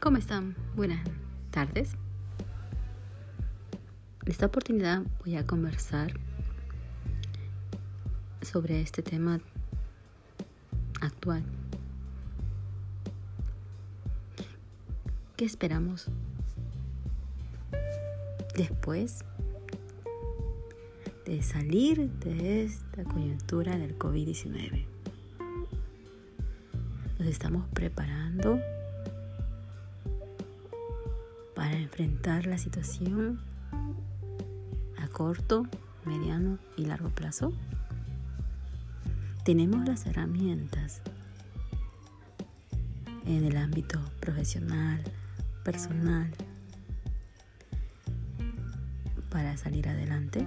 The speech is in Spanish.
¿Cómo están? Buenas tardes. En esta oportunidad voy a conversar sobre este tema actual. ¿Qué esperamos después de salir de esta coyuntura del COVID-19? Nos estamos preparando para enfrentar la situación a corto, mediano y largo plazo? Tenemos las herramientas en el ámbito profesional, personal, para salir adelante.